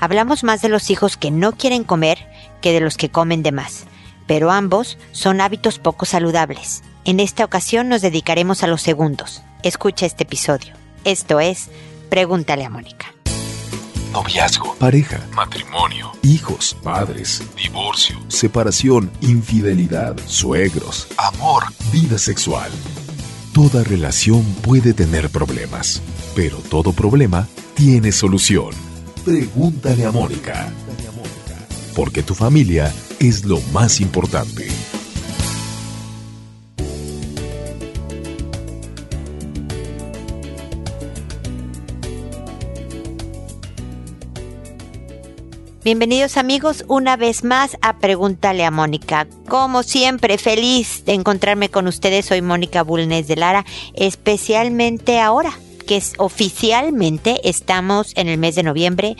Hablamos más de los hijos que no quieren comer que de los que comen de más, pero ambos son hábitos poco saludables. En esta ocasión nos dedicaremos a los segundos. Escucha este episodio. Esto es Pregúntale a Mónica. Noviazgo, pareja, matrimonio, hijos, padres, divorcio, separación, infidelidad, suegros, amor, vida sexual. Toda relación puede tener problemas, pero todo problema tiene solución. Pregúntale a Mónica. Porque tu familia es lo más importante. Bienvenidos amigos una vez más a Pregúntale a Mónica. Como siempre, feliz de encontrarme con ustedes. Soy Mónica Bulnes de Lara, especialmente ahora que es, oficialmente estamos en el mes de noviembre,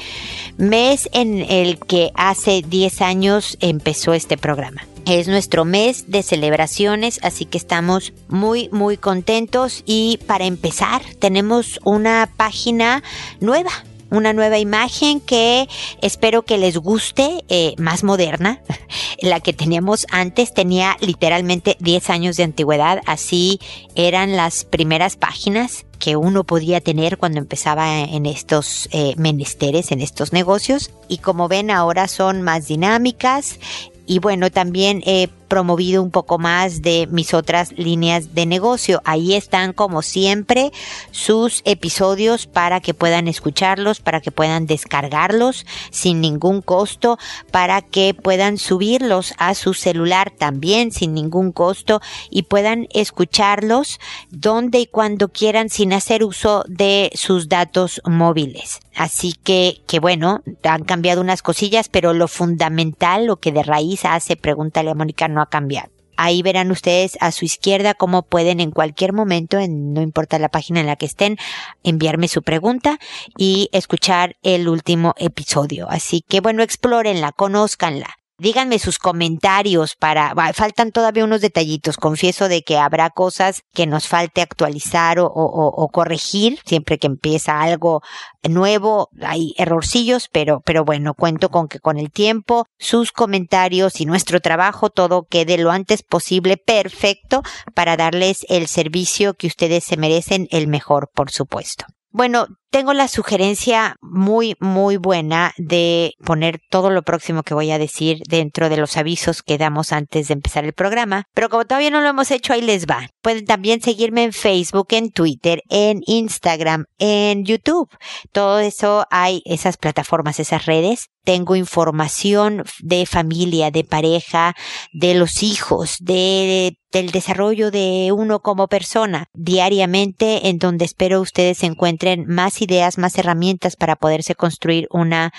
mes en el que hace 10 años empezó este programa. Es nuestro mes de celebraciones, así que estamos muy, muy contentos y para empezar tenemos una página nueva una nueva imagen que espero que les guste, eh, más moderna. La que teníamos antes tenía literalmente 10 años de antigüedad, así eran las primeras páginas que uno podía tener cuando empezaba en estos eh, menesteres, en estos negocios. Y como ven ahora son más dinámicas y bueno, también he promovido un poco más de mis otras líneas de negocio. Ahí están como siempre sus episodios para que puedan escucharlos, para que puedan descargarlos sin ningún costo, para que puedan subirlos a su celular también sin ningún costo y puedan escucharlos donde y cuando quieran sin hacer uso de sus datos móviles. Así que, que bueno, han cambiado unas cosillas, pero lo fundamental, lo que de raíz hace, pregúntale a Mónica, no ha cambiado. Ahí verán ustedes a su izquierda cómo pueden en cualquier momento, en, no importa la página en la que estén, enviarme su pregunta y escuchar el último episodio. Así que bueno, explórenla, conózcanla. Díganme sus comentarios para, faltan todavía unos detallitos. Confieso de que habrá cosas que nos falte actualizar o, o, corregir. Siempre que empieza algo nuevo hay errorcillos, pero, pero bueno, cuento con que con el tiempo sus comentarios y nuestro trabajo todo quede lo antes posible perfecto para darles el servicio que ustedes se merecen, el mejor, por supuesto. Bueno, tengo la sugerencia muy, muy buena de poner todo lo próximo que voy a decir dentro de los avisos que damos antes de empezar el programa, pero como todavía no lo hemos hecho, ahí les va. Pueden también seguirme en Facebook, en Twitter, en Instagram, en YouTube. Todo eso hay esas plataformas, esas redes. Tengo información de familia, de pareja, de los hijos, de del desarrollo de uno como persona diariamente en donde espero ustedes encuentren más ideas, más herramientas para poderse construir una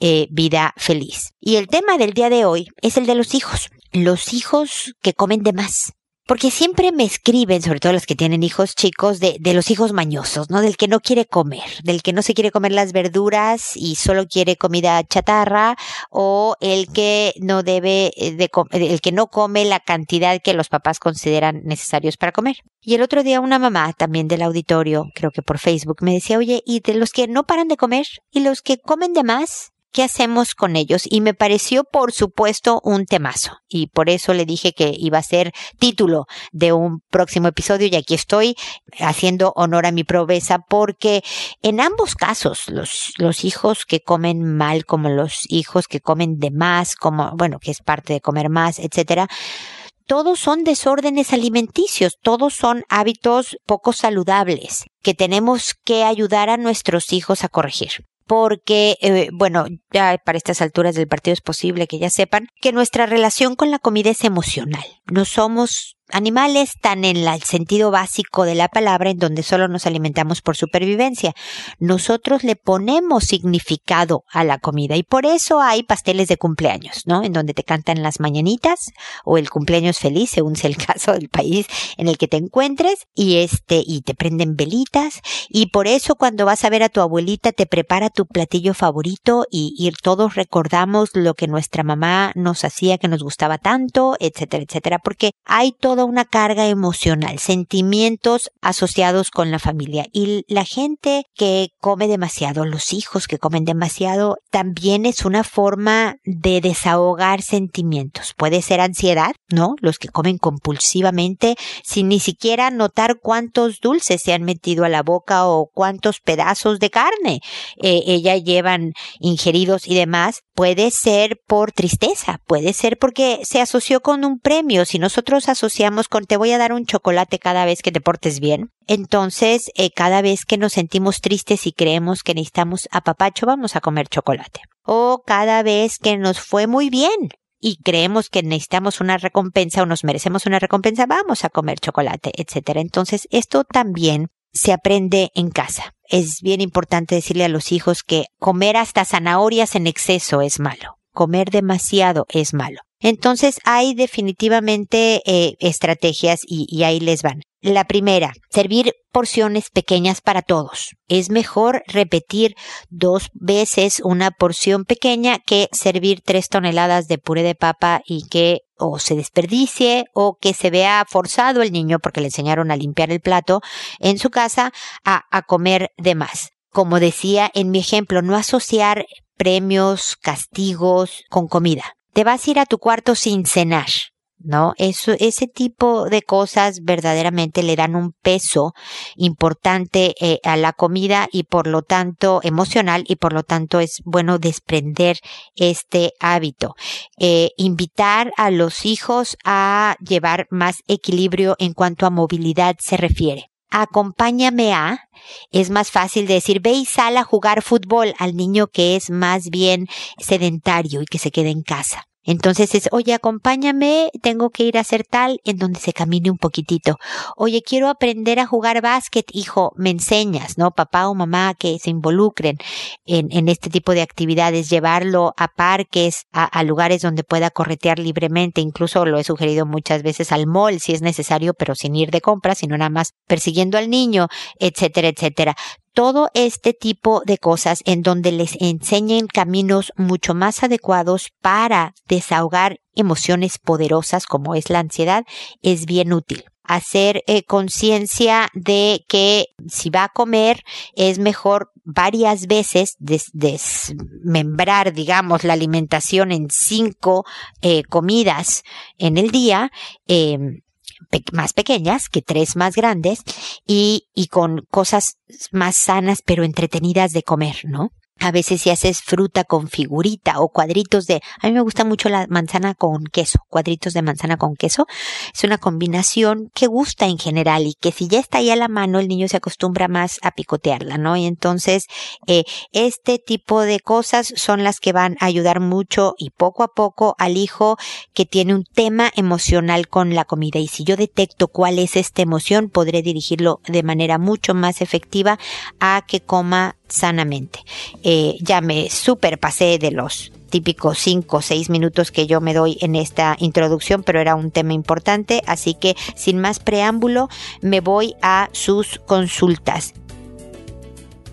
eh, vida feliz. Y el tema del día de hoy es el de los hijos. Los hijos que comen de más. Porque siempre me escriben, sobre todo los que tienen hijos chicos, de, de, los hijos mañosos, ¿no? Del que no quiere comer, del que no se quiere comer las verduras y solo quiere comida chatarra, o el que no debe, eh, de, el que no come la cantidad que los papás consideran necesarios para comer. Y el otro día una mamá también del auditorio, creo que por Facebook, me decía, oye, ¿y de los que no paran de comer? ¿Y los que comen de más? ¿Qué hacemos con ellos? Y me pareció, por supuesto, un temazo. Y por eso le dije que iba a ser título de un próximo episodio y aquí estoy haciendo honor a mi proveza porque en ambos casos, los, los hijos que comen mal como los hijos que comen de más, como, bueno, que es parte de comer más, etcétera, todos son desórdenes alimenticios, todos son hábitos poco saludables que tenemos que ayudar a nuestros hijos a corregir porque, eh, bueno, ya para estas alturas del partido es posible que ya sepan que nuestra relación con la comida es emocional. No somos animales tan en el sentido básico de la palabra en donde solo nos alimentamos por supervivencia. Nosotros le ponemos significado a la comida y por eso hay pasteles de cumpleaños, ¿no? En donde te cantan las mañanitas o el cumpleaños feliz, según sea el caso del país en el que te encuentres y este y te prenden velitas y por eso cuando vas a ver a tu abuelita te prepara tu platillo favorito y, y todos recordamos lo que nuestra mamá nos hacía que nos gustaba tanto, etcétera, etcétera, porque hay todo toda una carga emocional, sentimientos asociados con la familia. Y la gente que come demasiado, los hijos que comen demasiado, también es una forma de desahogar sentimientos. Puede ser ansiedad, ¿no? Los que comen compulsivamente sin ni siquiera notar cuántos dulces se han metido a la boca o cuántos pedazos de carne eh, ella llevan ingeridos y demás. Puede ser por tristeza, puede ser porque se asoció con un premio. Si nosotros asociamos con te voy a dar un chocolate cada vez que te portes bien, entonces eh, cada vez que nos sentimos tristes y creemos que necesitamos apapacho, vamos a comer chocolate. O cada vez que nos fue muy bien y creemos que necesitamos una recompensa o nos merecemos una recompensa, vamos a comer chocolate, etcétera. Entonces, esto también se aprende en casa. Es bien importante decirle a los hijos que comer hasta zanahorias en exceso es malo. Comer demasiado es malo. Entonces hay definitivamente eh, estrategias y, ahí les van. La primera, servir porciones pequeñas para todos. Es mejor repetir dos veces una porción pequeña que servir tres toneladas de puré de papa y que o se desperdicie o que se vea forzado el niño porque le enseñaron a limpiar el plato en su casa a, a comer de más. Como decía en mi ejemplo, no asociar premios, castigos con comida. Te vas a ir a tu cuarto sin cenar. ¿no? Eso, ese tipo de cosas verdaderamente le dan un peso importante eh, a la comida y por lo tanto emocional y por lo tanto es bueno desprender este hábito. Eh, invitar a los hijos a llevar más equilibrio en cuanto a movilidad se refiere acompáñame a, es más fácil decir, ve y sal a jugar fútbol al niño que es más bien sedentario y que se quede en casa. Entonces es, oye, acompáñame, tengo que ir a hacer tal, en donde se camine un poquitito. Oye, quiero aprender a jugar básquet, hijo, me enseñas, ¿no? Papá o mamá que se involucren en, en este tipo de actividades, llevarlo a parques, a, a, lugares donde pueda corretear libremente, incluso lo he sugerido muchas veces al mall si es necesario, pero sin ir de compras, sino nada más persiguiendo al niño, etcétera, etcétera todo este tipo de cosas en donde les enseñen caminos mucho más adecuados para desahogar emociones poderosas como es la ansiedad es bien útil. Hacer eh, conciencia de que si va a comer es mejor varias veces desmembrar, digamos, la alimentación en cinco eh, comidas en el día, eh, más pequeñas que tres más grandes y, y con cosas más sanas pero entretenidas de comer, ¿no? A veces si haces fruta con figurita o cuadritos de, a mí me gusta mucho la manzana con queso, cuadritos de manzana con queso. Es una combinación que gusta en general y que si ya está ahí a la mano el niño se acostumbra más a picotearla, ¿no? Y entonces eh, este tipo de cosas son las que van a ayudar mucho y poco a poco al hijo que tiene un tema emocional con la comida. Y si yo detecto cuál es esta emoción, podré dirigirlo de manera mucho más efectiva a que coma sanamente. Eh, ya me superpasé de los típicos cinco o seis minutos que yo me doy en esta introducción, pero era un tema importante, así que sin más preámbulo me voy a sus consultas.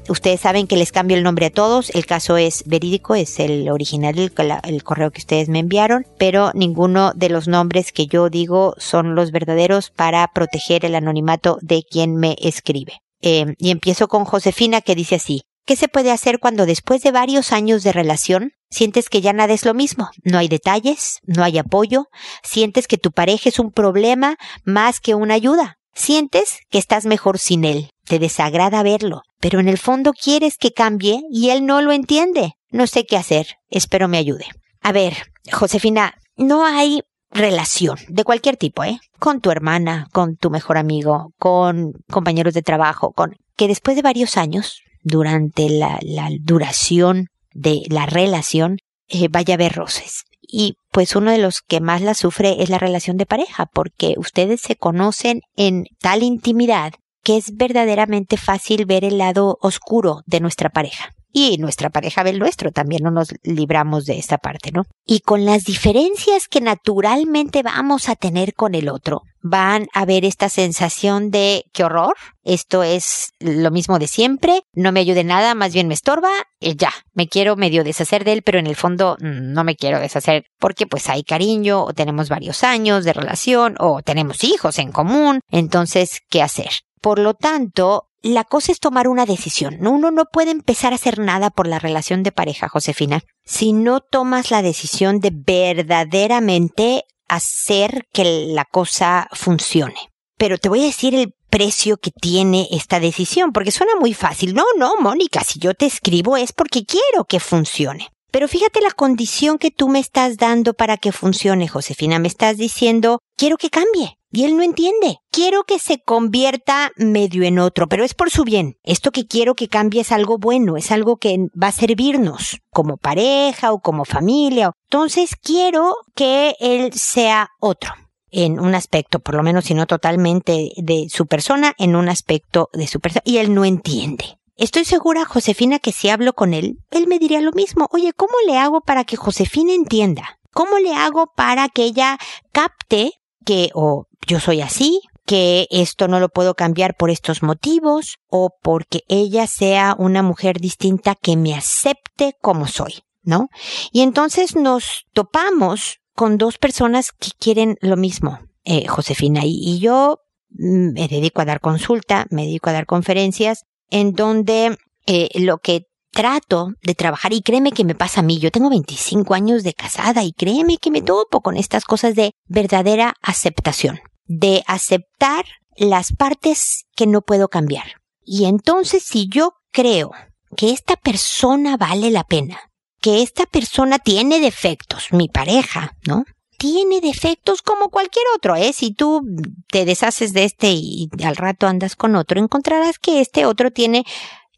Ustedes saben que les cambio el nombre a todos, el caso es verídico, es el original, el, correo que ustedes me enviaron, pero ninguno de los nombres que yo digo son los verdaderos para proteger el anonimato de quien me escribe. Eh, y empiezo con Josefina que dice así, ¿Qué se puede hacer cuando después de varios años de relación sientes que ya nada es lo mismo? No hay detalles, no hay apoyo, sientes que tu pareja es un problema más que una ayuda. Sientes que estás mejor sin él, te desagrada verlo, pero en el fondo quieres que cambie y él no lo entiende. No sé qué hacer, espero me ayude. A ver, Josefina, no hay relación de cualquier tipo, ¿eh? Con tu hermana, con tu mejor amigo, con compañeros de trabajo, con que después de varios años durante la, la duración de la relación eh, vaya a haber roces. Y pues uno de los que más la sufre es la relación de pareja, porque ustedes se conocen en tal intimidad que es verdaderamente fácil ver el lado oscuro de nuestra pareja. Y nuestra pareja ve el nuestro, también no nos libramos de esta parte, ¿no? Y con las diferencias que naturalmente vamos a tener con el otro, van a ver esta sensación de qué horror, esto es lo mismo de siempre, no me ayude nada, más bien me estorba, y ya, me quiero medio deshacer de él, pero en el fondo mm, no me quiero deshacer porque pues hay cariño o tenemos varios años de relación o tenemos hijos en común, entonces, ¿qué hacer? Por lo tanto, la cosa es tomar una decisión. Uno no puede empezar a hacer nada por la relación de pareja, Josefina, si no tomas la decisión de verdaderamente hacer que la cosa funcione. Pero te voy a decir el precio que tiene esta decisión, porque suena muy fácil. No, no, Mónica, si yo te escribo es porque quiero que funcione. Pero fíjate la condición que tú me estás dando para que funcione, Josefina. Me estás diciendo, quiero que cambie. Y él no entiende. Quiero que se convierta medio en otro, pero es por su bien. Esto que quiero que cambie es algo bueno, es algo que va a servirnos como pareja o como familia. Entonces quiero que él sea otro en un aspecto, por lo menos si no totalmente de su persona, en un aspecto de su persona. Y él no entiende. Estoy segura, Josefina, que si hablo con él, él me diría lo mismo. Oye, ¿cómo le hago para que Josefina entienda? ¿Cómo le hago para que ella capte que o yo soy así, que esto no lo puedo cambiar por estos motivos o porque ella sea una mujer distinta que me acepte como soy, ¿no? Y entonces nos topamos con dos personas que quieren lo mismo, eh, Josefina, y, yo mm, me dedico a dar consulta, me dedico a dar conferencias en donde eh, lo que trato de trabajar y créeme que me pasa a mí, yo tengo 25 años de casada y créeme que me topo con estas cosas de verdadera aceptación, de aceptar las partes que no puedo cambiar. Y entonces si yo creo que esta persona vale la pena, que esta persona tiene defectos, mi pareja, ¿no? Tiene defectos como cualquier otro, ¿eh? Si tú te deshaces de este y al rato andas con otro, encontrarás que este otro tiene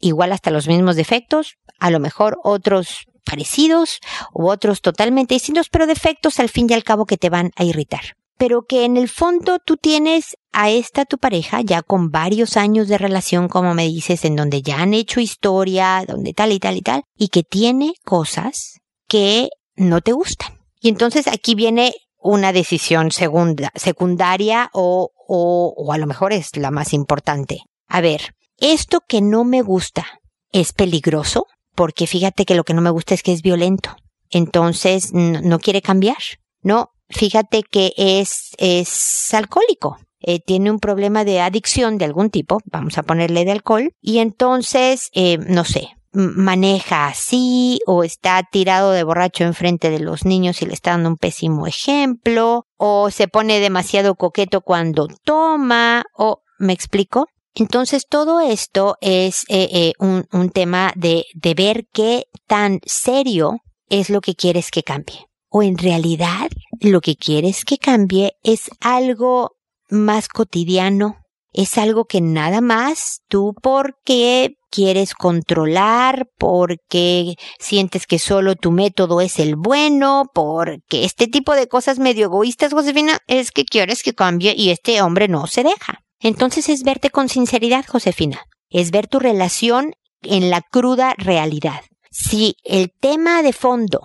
igual hasta los mismos defectos, a lo mejor otros parecidos u otros totalmente distintos, pero defectos al fin y al cabo que te van a irritar. Pero que en el fondo tú tienes a esta tu pareja ya con varios años de relación, como me dices, en donde ya han hecho historia, donde tal y tal y tal, y que tiene cosas que no te gustan. Y entonces aquí viene una decisión segunda, secundaria o, o, o a lo mejor es la más importante. A ver, esto que no me gusta es peligroso, porque fíjate que lo que no me gusta es que es violento. Entonces, no, quiere cambiar. No, fíjate que es, es alcohólico. Eh, tiene un problema de adicción de algún tipo, vamos a ponerle de alcohol, y entonces, eh, no sé, maneja así o está tirado de borracho enfrente de los niños y le está dando un pésimo ejemplo, o se pone demasiado coqueto cuando toma, o, ¿me explico? Entonces todo esto es eh, eh, un, un, tema de, de ver qué tan serio es lo que quieres que cambie. O en realidad lo que quieres que cambie es algo más cotidiano, es algo que nada más tú porque quieres controlar, porque sientes que solo tu método es el bueno, porque este tipo de cosas medio egoístas, Josefina, es que quieres que cambie y este hombre no se deja. Entonces es verte con sinceridad, Josefina. Es ver tu relación en la cruda realidad. Si el tema de fondo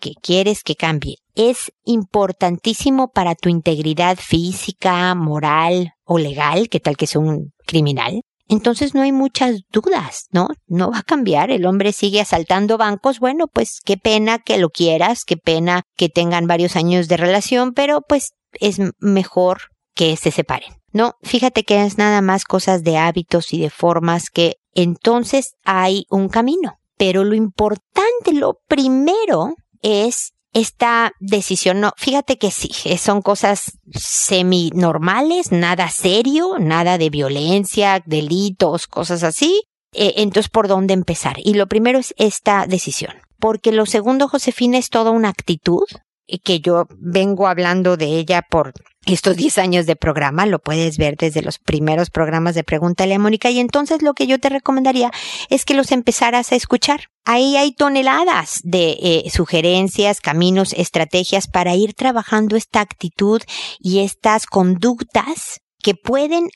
que quieres que cambie es importantísimo para tu integridad física, moral o legal, que tal que sea un criminal, entonces no hay muchas dudas, ¿no? No va a cambiar, el hombre sigue asaltando bancos, bueno, pues qué pena que lo quieras, qué pena que tengan varios años de relación, pero pues es mejor que se separen. No, fíjate que es nada más cosas de hábitos y de formas que entonces hay un camino. Pero lo importante, lo primero es esta decisión. No, fíjate que sí, son cosas semi normales, nada serio, nada de violencia, delitos, cosas así. Eh, entonces, ¿por dónde empezar? Y lo primero es esta decisión. Porque lo segundo, Josefina, es toda una actitud que yo vengo hablando de ella por estos 10 años de programa, lo puedes ver desde los primeros programas de Pregúntale a Mónica y entonces lo que yo te recomendaría es que los empezaras a escuchar. Ahí hay toneladas de eh, sugerencias, caminos, estrategias para ir trabajando esta actitud y estas conductas que pueden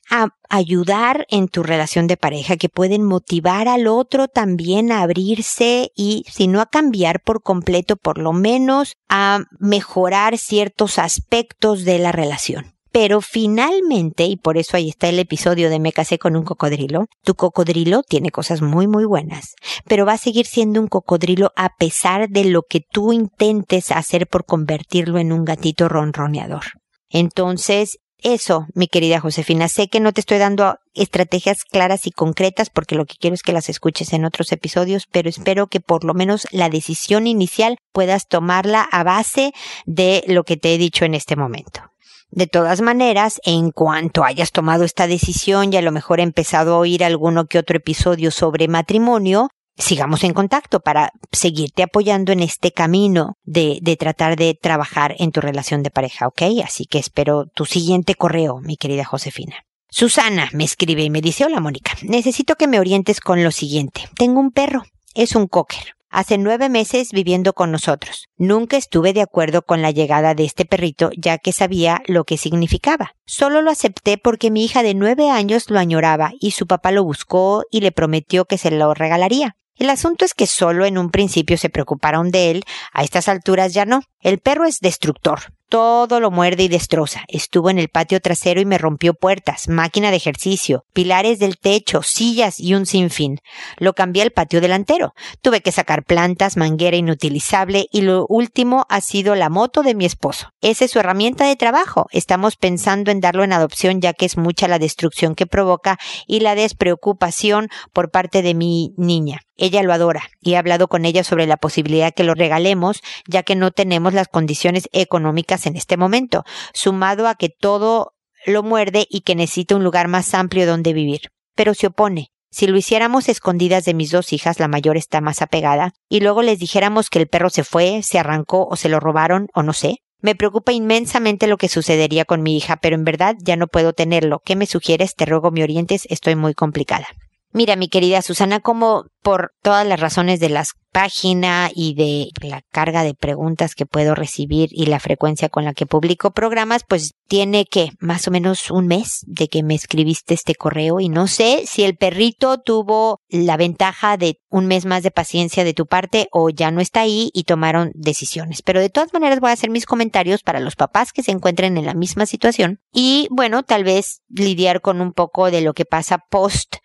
ayudar en tu relación de pareja, que pueden motivar al otro también a abrirse y, si no a cambiar por completo, por lo menos a mejorar ciertos aspectos de la relación. Pero finalmente, y por eso ahí está el episodio de Me casé con un cocodrilo, tu cocodrilo tiene cosas muy muy buenas, pero va a seguir siendo un cocodrilo a pesar de lo que tú intentes hacer por convertirlo en un gatito ronroneador. Entonces, eso, mi querida Josefina, sé que no te estoy dando estrategias claras y concretas porque lo que quiero es que las escuches en otros episodios, pero espero que por lo menos la decisión inicial puedas tomarla a base de lo que te he dicho en este momento. De todas maneras, en cuanto hayas tomado esta decisión y a lo mejor empezado a oír alguno que otro episodio sobre matrimonio, sigamos en contacto para seguirte apoyando en este camino de, de, tratar de trabajar en tu relación de pareja, ¿ok? Así que espero tu siguiente correo, mi querida Josefina. Susana me escribe y me dice, hola Mónica, necesito que me orientes con lo siguiente. Tengo un perro, es un cocker. Hace nueve meses viviendo con nosotros. Nunca estuve de acuerdo con la llegada de este perrito ya que sabía lo que significaba. Solo lo acepté porque mi hija de nueve años lo añoraba y su papá lo buscó y le prometió que se lo regalaría. El asunto es que solo en un principio se preocuparon de él, a estas alturas ya no. El perro es destructor, todo lo muerde y destroza. Estuvo en el patio trasero y me rompió puertas, máquina de ejercicio, pilares del techo, sillas y un sinfín. Lo cambié al patio delantero. Tuve que sacar plantas, manguera inutilizable y lo último ha sido la moto de mi esposo. Esa es su herramienta de trabajo. Estamos pensando en darlo en adopción ya que es mucha la destrucción que provoca y la despreocupación por parte de mi niña. Ella lo adora y he hablado con ella sobre la posibilidad que lo regalemos ya que no tenemos las condiciones económicas en este momento, sumado a que todo lo muerde y que necesita un lugar más amplio donde vivir. Pero se opone. Si lo hiciéramos escondidas de mis dos hijas, la mayor está más apegada, y luego les dijéramos que el perro se fue, se arrancó o se lo robaron o no sé, me preocupa inmensamente lo que sucedería con mi hija, pero en verdad ya no puedo tenerlo. ¿Qué me sugieres? Te ruego me orientes, estoy muy complicada. Mira, mi querida Susana, como por todas las razones de las páginas y de la carga de preguntas que puedo recibir y la frecuencia con la que publico programas, pues tiene que más o menos un mes de que me escribiste este correo y no sé si el perrito tuvo la ventaja de un mes más de paciencia de tu parte o ya no está ahí y tomaron decisiones. Pero de todas maneras voy a hacer mis comentarios para los papás que se encuentren en la misma situación y bueno, tal vez lidiar con un poco de lo que pasa post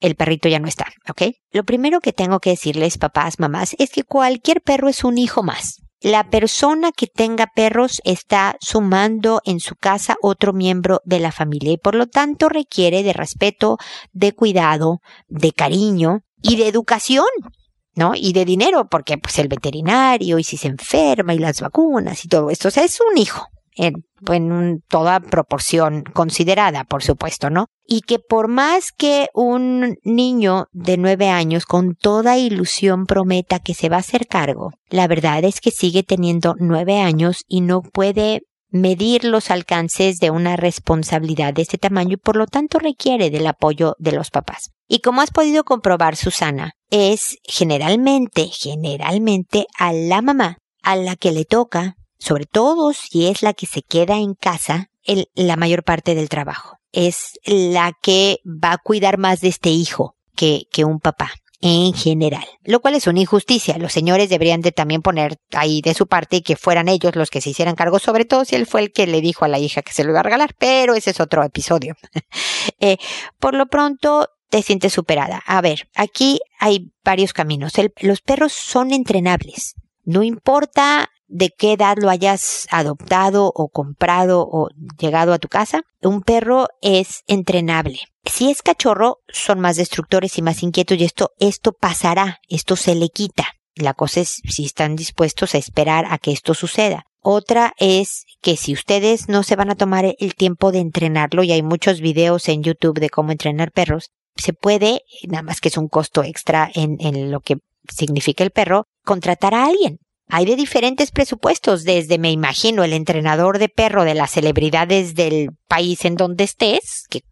el perrito ya no está, ¿ok? Lo primero que tengo que decirles, papás, mamás, es que cualquier perro es un hijo más. La persona que tenga perros está sumando en su casa otro miembro de la familia y por lo tanto requiere de respeto, de cuidado, de cariño y de educación. ¿no? Y de dinero, porque pues el veterinario y si se enferma y las vacunas y todo esto, o sea, es un hijo, en, en toda proporción considerada, por supuesto, ¿no? Y que por más que un niño de nueve años con toda ilusión prometa que se va a hacer cargo, la verdad es que sigue teniendo nueve años y no puede medir los alcances de una responsabilidad de este tamaño y por lo tanto requiere del apoyo de los papás. Y como has podido comprobar, Susana, es generalmente, generalmente a la mamá a la que le toca sobre todo si es la que se queda en casa el, la mayor parte del trabajo. Es la que va a cuidar más de este hijo que, que un papá en general, lo cual es una injusticia. Los señores deberían de también poner ahí de su parte que fueran ellos los que se hicieran cargo, sobre todo si él fue el que le dijo a la hija que se lo iba a regalar, pero ese es otro episodio. eh, por lo pronto, te sientes superada. A ver, aquí hay varios caminos. los perros son entrenables. No importa de qué edad lo hayas adoptado o comprado o llegado a tu casa, un perro es entrenable. Si es cachorro, son más destructores y más inquietos y esto, esto pasará, esto se le quita. La cosa es si están dispuestos a esperar a que esto suceda. Otra es que si ustedes no se van a tomar el tiempo de entrenarlo, y hay muchos videos en YouTube de cómo entrenar perros, se puede, nada más que es un costo extra en, en lo que significa el perro, contratar a alguien hay de diferentes presupuestos, desde me imagino el entrenador de perro de las celebridades del país en donde estés, que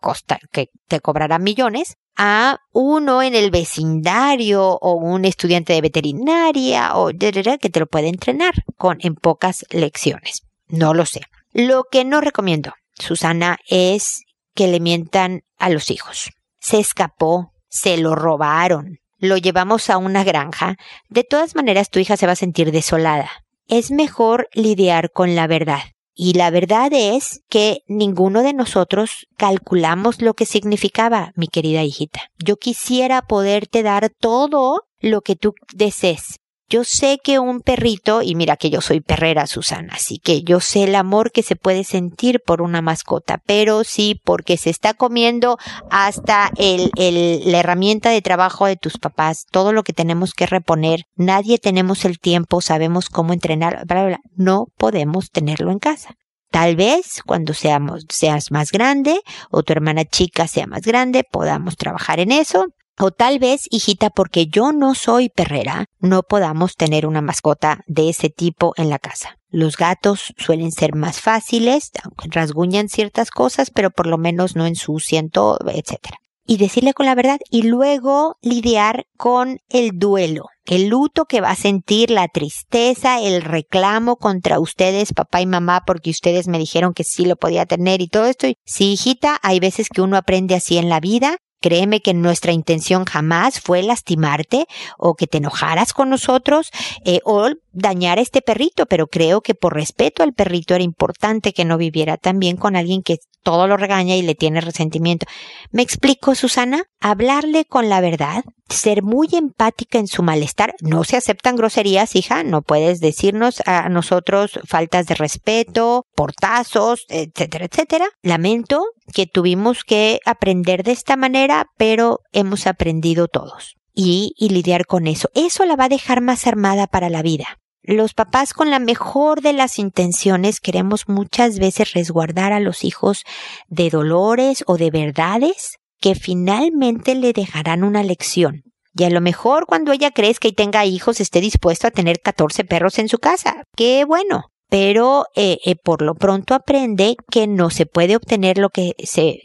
te cobrará millones, a uno en el vecindario o un estudiante de veterinaria o que te lo puede entrenar con en pocas lecciones. No lo sé. Lo que no recomiendo, Susana, es que le mientan a los hijos. Se escapó, se lo robaron, lo llevamos a una granja, de todas maneras tu hija se va a sentir desolada. Es mejor lidiar con la verdad. Y la verdad es que ninguno de nosotros calculamos lo que significaba, mi querida hijita. Yo quisiera poderte dar todo lo que tú desees, yo sé que un perrito, y mira que yo soy perrera, Susana, así que yo sé el amor que se puede sentir por una mascota, pero sí porque se está comiendo hasta el, el, la herramienta de trabajo de tus papás, todo lo que tenemos que reponer, nadie tenemos el tiempo, sabemos cómo entrenar, bla, bla, no podemos tenerlo en casa. Tal vez cuando seamos, seas más grande o tu hermana chica sea más grande, podamos trabajar en eso, o tal vez, hijita, porque yo no soy perrera, no podamos tener una mascota de ese tipo en la casa. Los gatos suelen ser más fáciles, aunque rasguñan ciertas cosas, pero por lo menos no ensucian todo, etc. Y decirle con la verdad y luego lidiar con el duelo, el luto que va a sentir, la tristeza, el reclamo contra ustedes, papá y mamá, porque ustedes me dijeron que sí lo podía tener y todo esto. Sí, hijita, hay veces que uno aprende así en la vida Créeme que nuestra intención jamás fue lastimarte o que te enojaras con nosotros eh, o dañar a este perrito, pero creo que por respeto al perrito era importante que no viviera también con alguien que todo lo regaña y le tiene resentimiento. ¿Me explico, Susana? Hablarle con la verdad, ser muy empática en su malestar. No se aceptan groserías, hija, no puedes decirnos a nosotros faltas de respeto, portazos, etcétera, etcétera. Lamento que tuvimos que aprender de esta manera, pero hemos aprendido todos. Y, lidiar con eso. Eso la va a dejar más armada para la vida. Los papás con la mejor de las intenciones queremos muchas veces resguardar a los hijos de dolores o de verdades que finalmente le dejarán una lección. Y a lo mejor cuando ella crezca y tenga hijos esté dispuesto a tener 14 perros en su casa. Qué bueno. Pero eh, eh, por lo pronto aprende que no se puede obtener lo que se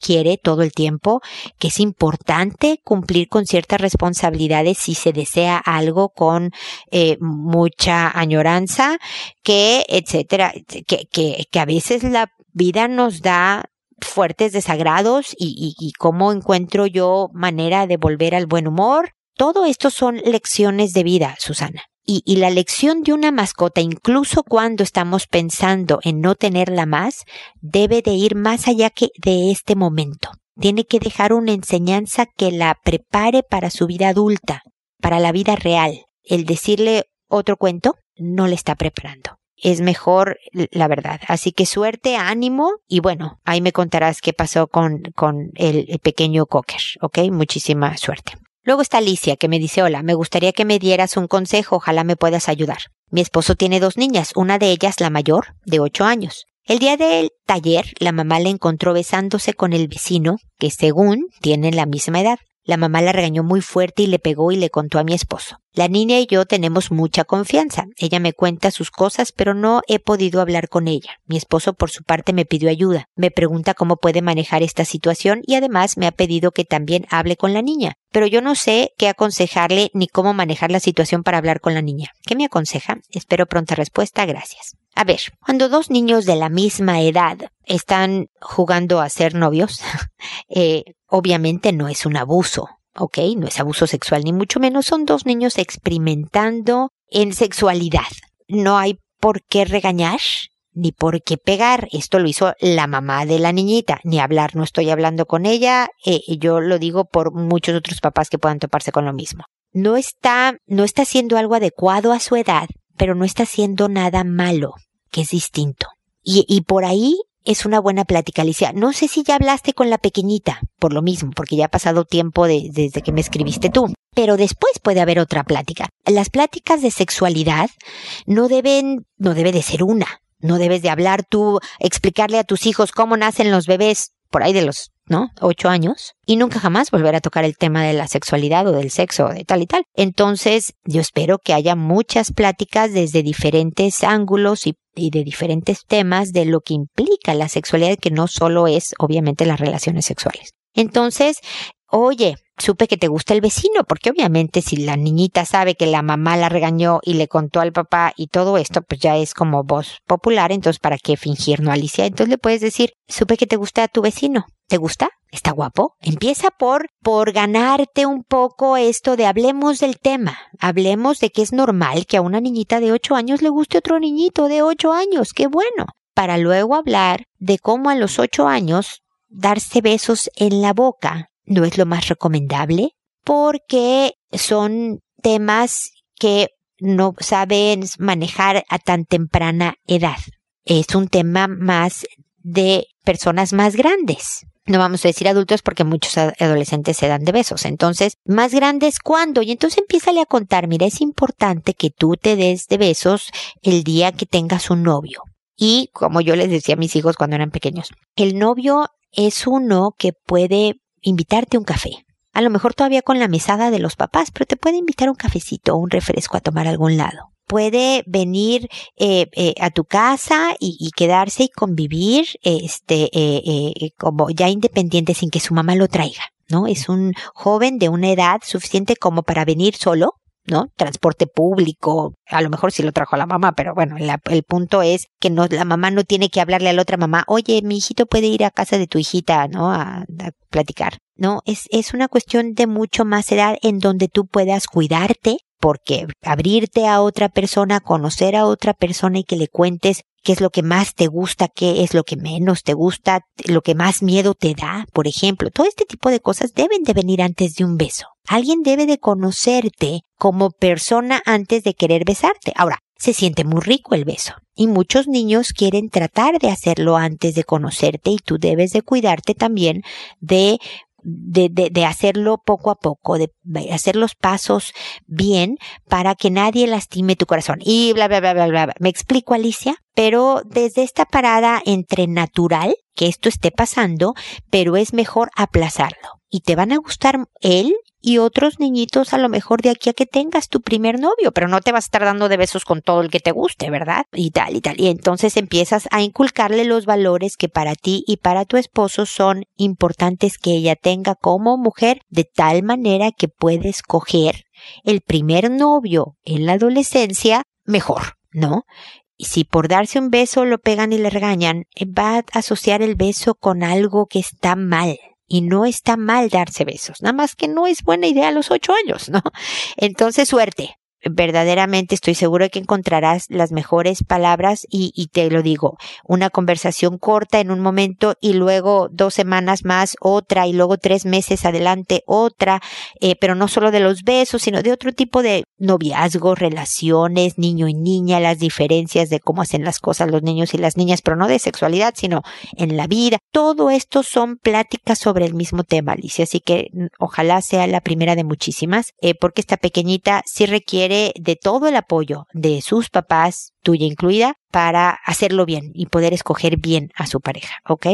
quiere todo el tiempo, que es importante cumplir con ciertas responsabilidades si se desea algo con eh, mucha añoranza, que etcétera, que, que, que a veces la vida nos da fuertes desagrados y, y, y cómo encuentro yo manera de volver al buen humor. Todo esto son lecciones de vida, Susana. Y, la lección de una mascota, incluso cuando estamos pensando en no tenerla más, debe de ir más allá que de este momento. Tiene que dejar una enseñanza que la prepare para su vida adulta, para la vida real. El decirle otro cuento no le está preparando. Es mejor la verdad. Así que suerte, ánimo y bueno, ahí me contarás qué pasó con, con el, el pequeño cocker, ¿ok? Muchísima suerte. Luego está Alicia, que me dice, hola, me gustaría que me dieras un consejo, ojalá me puedas ayudar. Mi esposo tiene dos niñas, una de ellas la mayor, de ocho años. El día del taller, la mamá le encontró besándose con el vecino, que según tienen la misma edad. La mamá la regañó muy fuerte y le pegó y le contó a mi esposo. La niña y yo tenemos mucha confianza. Ella me cuenta sus cosas, pero no he podido hablar con ella. Mi esposo, por su parte, me pidió ayuda. Me pregunta cómo puede manejar esta situación y además me ha pedido que también hable con la niña. Pero yo no sé qué aconsejarle ni cómo manejar la situación para hablar con la niña. ¿Qué me aconseja? Espero pronta respuesta. Gracias. A ver, cuando dos niños de la misma edad están jugando a ser novios, eh, obviamente no es un abuso, ¿ok? No es abuso sexual ni mucho menos, son dos niños experimentando en sexualidad. No hay por qué regañar ni por qué pegar. Esto lo hizo la mamá de la niñita, ni hablar, no estoy hablando con ella, eh, yo lo digo por muchos otros papás que puedan toparse con lo mismo. No está, no está haciendo algo adecuado a su edad, pero no está haciendo nada malo que es distinto. Y, y por ahí es una buena plática, Alicia. No sé si ya hablaste con la pequeñita, por lo mismo, porque ya ha pasado tiempo desde que me escribiste tú. Pero después puede haber otra plática. Las pláticas de sexualidad no deben, no debe de ser una. No debes de hablar tú, explicarle a tus hijos cómo nacen los bebés por ahí de los ¿no? Ocho años y nunca jamás volver a tocar el tema de la sexualidad o del sexo o de tal y tal. Entonces, yo espero que haya muchas pláticas desde diferentes ángulos y, y de diferentes temas de lo que implica la sexualidad, que no solo es, obviamente, las relaciones sexuales. Entonces, oye, supe que te gusta el vecino, porque obviamente si la niñita sabe que la mamá la regañó y le contó al papá y todo esto, pues ya es como voz popular, entonces ¿para qué fingir, no, Alicia? Entonces le puedes decir, supe que te gusta a tu vecino. ¿Te gusta? ¿Está guapo? Empieza por, por ganarte un poco esto de hablemos del tema. Hablemos de que es normal que a una niñita de ocho años le guste otro niñito de ocho años. ¡Qué bueno! Para luego hablar de cómo a los ocho años darse besos en la boca no es lo más recomendable porque son temas que no saben manejar a tan temprana edad. Es un tema más de personas más grandes. No vamos a decir adultos porque muchos adolescentes se dan de besos. Entonces, más grandes cuándo? Y entonces empiezale a contar, mira, es importante que tú te des de besos el día que tengas un novio. Y como yo les decía a mis hijos cuando eran pequeños, el novio es uno que puede invitarte un café. A lo mejor todavía con la mesada de los papás, pero te puede invitar un cafecito o un refresco a tomar algún lado. Puede venir eh, eh, a tu casa y, quedarse y convivir, este, eh, como ya independiente sin que su mamá lo traiga, ¿no? Es un joven de una edad suficiente como para venir solo, ¿no? Transporte público, a lo mejor sí lo trajo la mamá, pero bueno, el punto es que no, la mamá no tiene que hablarle a la otra mamá, oye, mi hijito puede ir a casa de tu hijita, ¿no? A, a platicar. No, es, es una cuestión de mucho más edad en donde tú puedas cuidarte, porque abrirte a otra persona, conocer a otra persona y que le cuentes qué es lo que más te gusta, qué es lo que menos te gusta, lo que más miedo te da, por ejemplo. Todo este tipo de cosas deben de venir antes de un beso. Alguien debe de conocerte como persona antes de querer besarte. Ahora, se siente muy rico el beso. Y muchos niños quieren tratar de hacerlo antes de conocerte y tú debes de cuidarte también de de, de, de, hacerlo poco a poco, de hacer los pasos bien para que nadie lastime tu corazón. Y bla, bla, bla, bla, bla. ¿Me explico, Alicia? Pero desde esta parada entre natural, que esto esté pasando, pero es mejor aplazarlo. Y te van a gustar él y otros niñitos a lo mejor de aquí a que tengas tu primer novio, pero no te vas a estar dando de besos con todo el que te guste, ¿verdad? Y tal y tal. Y entonces empiezas a inculcarle los valores que para ti y para tu esposo son importantes que ella tenga como mujer, de tal manera que puedes coger el primer novio en la adolescencia mejor, ¿no? Y si por darse un beso lo pegan y le regañan, va a asociar el beso con algo que está mal, y no está mal darse besos, nada más que no es buena idea a los ocho años, ¿no? Entonces, suerte verdaderamente estoy seguro de que encontrarás las mejores palabras y, te lo digo, una conversación corta en un momento y luego dos semanas más otra y luego tres meses adelante otra, eh, pero no solo de los besos, sino de otro tipo de noviazgos, relaciones, niño y niña, las diferencias de cómo hacen las cosas los niños y las niñas, pero no de sexualidad, sino en la vida. Todo esto son pláticas sobre el mismo tema, Alicia, así que mm, ojalá sea la primera de muchísimas, eh, porque esta pequeñita sí requiere de todo el apoyo de sus papás, tuya incluida, para hacerlo bien y poder escoger bien a su pareja, ¿ok?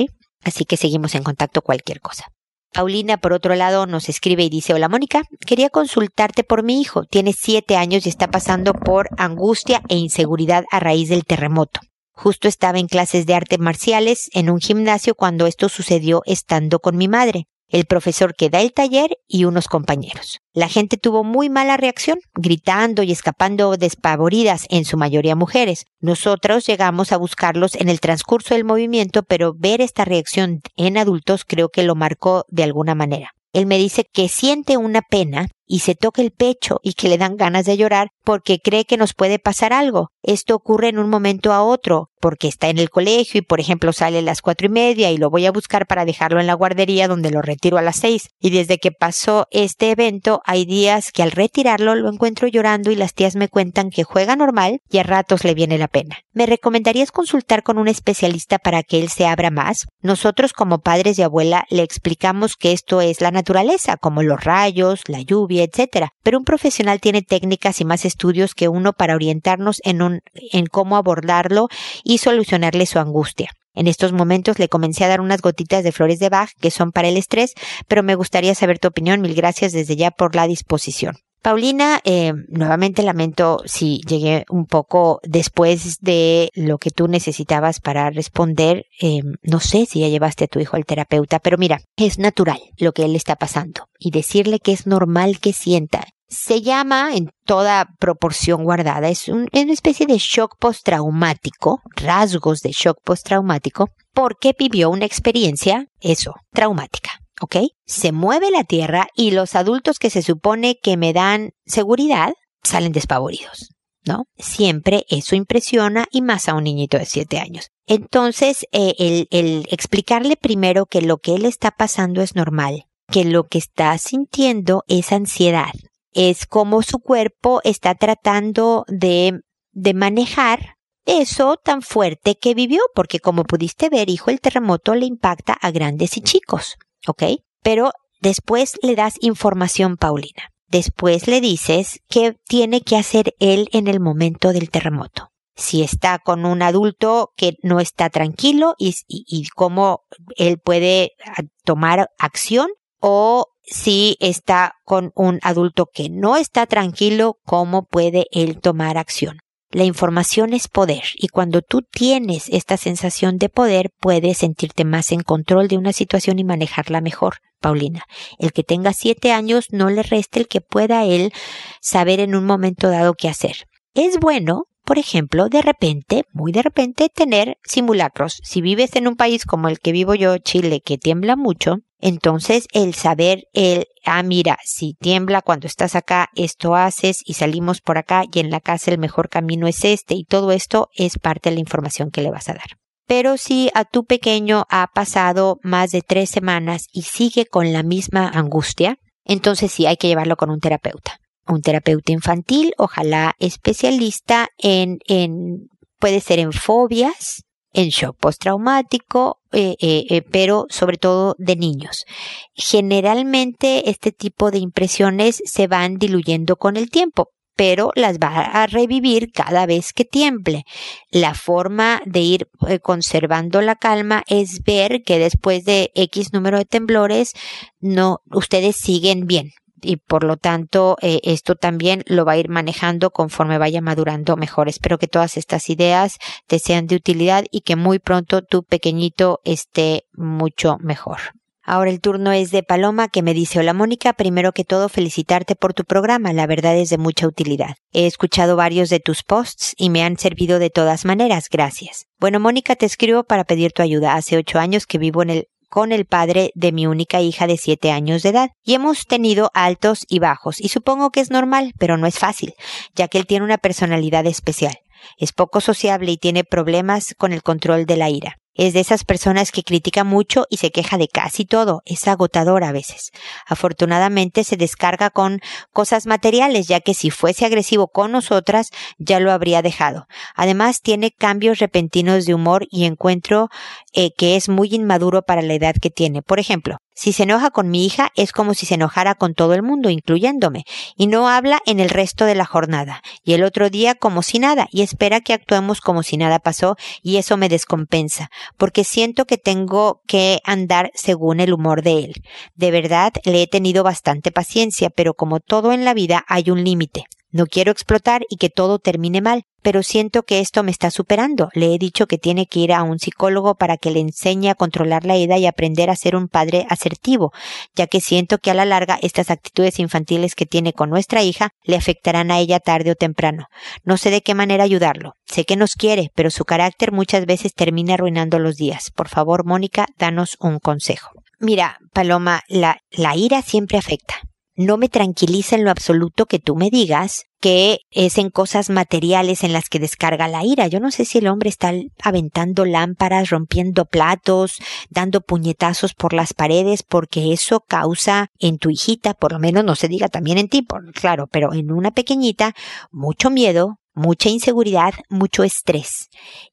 Así que seguimos en contacto cualquier cosa. Paulina, por otro lado, nos escribe y dice, hola Mónica, quería consultarte por mi hijo. Tiene siete años y está pasando por angustia e inseguridad a raíz del terremoto. Justo estaba en clases de artes marciales en un gimnasio cuando esto sucedió estando con mi madre el profesor que da el taller y unos compañeros. La gente tuvo muy mala reacción, gritando y escapando despavoridas, en su mayoría mujeres. Nosotros llegamos a buscarlos en el transcurso del movimiento, pero ver esta reacción en adultos creo que lo marcó de alguna manera. Él me dice que siente una pena y se toca el pecho y que le dan ganas de llorar porque cree que nos puede pasar algo. Esto ocurre en un momento a otro, porque está en el colegio y por ejemplo sale a las cuatro y media y lo voy a buscar para dejarlo en la guardería donde lo retiro a las seis. Y desde que pasó este evento hay días que al retirarlo lo encuentro llorando y las tías me cuentan que juega normal y a ratos le viene la pena. ¿Me recomendarías consultar con un especialista para que él se abra más? Nosotros como padres y abuela le explicamos que esto es la naturaleza, como los rayos, la lluvia, etcétera. Pero un profesional tiene técnicas y más estudios que uno para orientarnos en, un, en cómo abordarlo y solucionarle su angustia. En estos momentos le comencé a dar unas gotitas de flores de Bach que son para el estrés, pero me gustaría saber tu opinión. Mil gracias desde ya por la disposición. Paulina, eh, nuevamente lamento si llegué un poco después de lo que tú necesitabas para responder. Eh, no sé si ya llevaste a tu hijo al terapeuta, pero mira, es natural lo que él está pasando y decirle que es normal que sienta. Se llama en toda proporción guardada, es, una especie de shock postraumático, rasgos de shock postraumático, porque vivió una experiencia, eso, traumática. ¿Ok? Se mueve la tierra y los adultos que se supone que me dan seguridad salen despavoridos, ¿no? Siempre eso impresiona y más a un niñito de siete años. Entonces, eh, el, el explicarle primero que lo que él está pasando es normal, que lo que está sintiendo es ansiedad, es como su cuerpo está tratando de, de manejar eso tan fuerte que vivió, porque como pudiste ver, hijo, el terremoto le impacta a grandes y chicos. ¿Ok? Pero después le das información, Paulina. Después le dices qué tiene que hacer él en el momento del terremoto. Si está con un adulto que no está tranquilo y, y cómo él puede ah, tomar acción o si está con un adulto que no está tranquilo, cómo puede él tomar acción. La información es poder y cuando tú tienes esta sensación de poder puedes sentirte más en control de una situación y manejarla mejor. Paulina, el que tenga siete años no le reste el que pueda él saber en un momento dado qué hacer. Es bueno por ejemplo, de repente, muy de repente, tener simulacros. Si vives en un país como el que vivo yo, Chile, que tiembla mucho, entonces el saber el, ah, mira, si tiembla cuando estás acá, esto haces y salimos por acá y en la casa el mejor camino es este y todo esto es parte de la información que le vas a dar. Pero si a tu pequeño ha pasado más de tres semanas y sigue con la misma angustia, entonces sí hay que llevarlo con un terapeuta. Un terapeuta infantil, ojalá especialista en, en puede ser en fobias, en shock postraumático, eh, eh, eh, pero sobre todo de niños. Generalmente este tipo de impresiones se van diluyendo con el tiempo, pero las va a revivir cada vez que tiemble. La forma de ir conservando la calma es ver que después de X número de temblores, no, ustedes siguen bien, y por lo tanto eh, esto también lo va a ir manejando conforme vaya madurando mejor. Espero que todas estas ideas te sean de utilidad y que muy pronto tu pequeñito esté mucho mejor. Ahora el turno es de Paloma que me dice, hola Mónica, primero que todo felicitarte por tu programa, la verdad es de mucha utilidad. He escuchado varios de tus posts y me han servido de todas maneras, gracias. Bueno Mónica, te escribo para pedir tu ayuda. Hace ocho años que vivo en el con el padre de mi única hija de siete años de edad y hemos tenido altos y bajos y supongo que es normal, pero no es fácil, ya que él tiene una personalidad especial. Es poco sociable y tiene problemas con el control de la ira. Es de esas personas que critica mucho y se queja de casi todo. Es agotador a veces. Afortunadamente se descarga con cosas materiales, ya que si fuese agresivo con nosotras, ya lo habría dejado. Además, tiene cambios repentinos de humor y encuentro eh, que es muy inmaduro para la edad que tiene. Por ejemplo, si se enoja con mi hija es como si se enojara con todo el mundo, incluyéndome, y no habla en el resto de la jornada, y el otro día como si nada, y espera que actuemos como si nada pasó, y eso me descompensa, porque siento que tengo que andar según el humor de él. De verdad, le he tenido bastante paciencia, pero como todo en la vida hay un límite. No quiero explotar y que todo termine mal, pero siento que esto me está superando. Le he dicho que tiene que ir a un psicólogo para que le enseñe a controlar la ira y aprender a ser un padre asertivo, ya que siento que a la larga estas actitudes infantiles que tiene con nuestra hija le afectarán a ella tarde o temprano. No sé de qué manera ayudarlo. Sé que nos quiere, pero su carácter muchas veces termina arruinando los días. Por favor, Mónica, danos un consejo. Mira, Paloma, la, la ira siempre afecta no me tranquiliza en lo absoluto que tú me digas que es en cosas materiales en las que descarga la ira. Yo no sé si el hombre está aventando lámparas, rompiendo platos, dando puñetazos por las paredes, porque eso causa en tu hijita, por lo menos no se diga también en ti, por, claro, pero en una pequeñita, mucho miedo, mucha inseguridad, mucho estrés.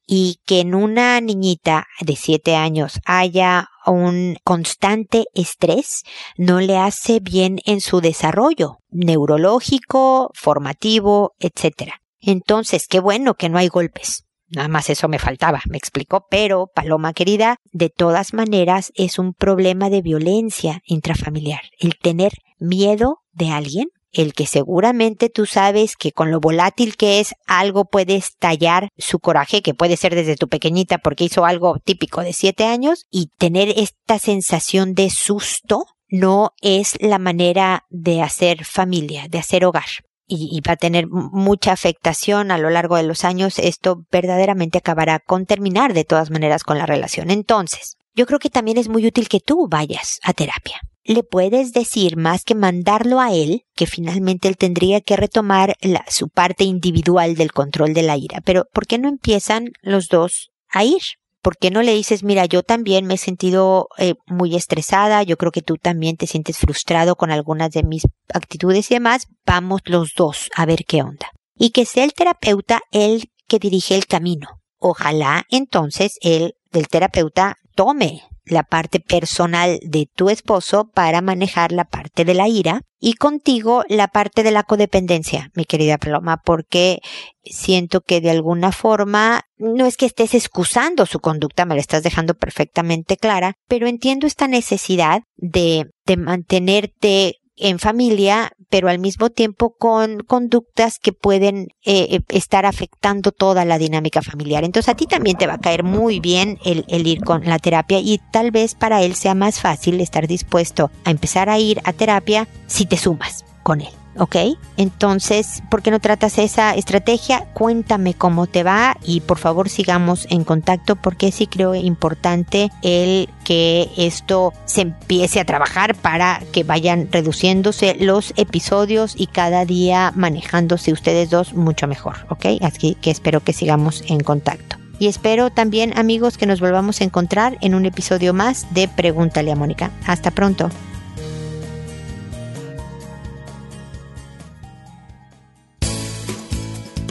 Y que en una niñita de siete años haya un constante estrés no le hace bien en su desarrollo neurológico, formativo, etc. Entonces, qué bueno que no hay golpes. Nada más eso me faltaba, me explicó, pero Paloma querida, de todas maneras es un problema de violencia intrafamiliar. El tener miedo de alguien el que seguramente tú sabes que con lo volátil que es, algo puede estallar su coraje, que puede ser desde tu pequeñita porque hizo algo típico de siete años, y tener esta sensación de susto no es la manera de hacer familia, de hacer hogar. Y, va a tener mucha afectación a lo largo de los años. Esto verdaderamente acabará con terminar de todas maneras con la relación. Entonces, yo creo que también es muy útil que tú vayas a terapia le puedes decir más que mandarlo a él, que finalmente él tendría que retomar su parte individual del control de la ira. Pero ¿por qué no empiezan los dos a ir? ¿Por qué no le dices, mira, yo también me he sentido eh, muy estresada, yo creo que tú también te sientes frustrado con algunas de mis actitudes y demás, vamos los dos a ver qué onda. Y que sea el terapeuta el que dirige el camino. Ojalá entonces él del terapeuta tome la parte personal de tu esposo para manejar la parte de la ira y contigo la parte de la codependencia, mi querida Paloma, porque siento que de alguna forma no es que estés excusando su conducta, me la estás dejando perfectamente clara, pero entiendo esta necesidad de, de mantenerte en familia, pero al mismo tiempo con conductas que pueden eh, eh, estar afectando toda la dinámica familiar. Entonces a ti también te va a caer muy bien el, el ir con la terapia y tal vez para él sea más fácil estar dispuesto a empezar a ir a terapia si te sumas con él. ¿Ok? Entonces, ¿por qué no tratas esa estrategia? Cuéntame cómo te va y por favor sigamos en contacto porque sí creo importante el que esto se empiece a trabajar para que vayan reduciéndose los episodios y cada día manejándose ustedes dos mucho mejor, ¿ok? Así que espero que sigamos en contacto. Y espero también amigos que nos volvamos a encontrar en un episodio más de Pregúntale a Mónica. Hasta pronto.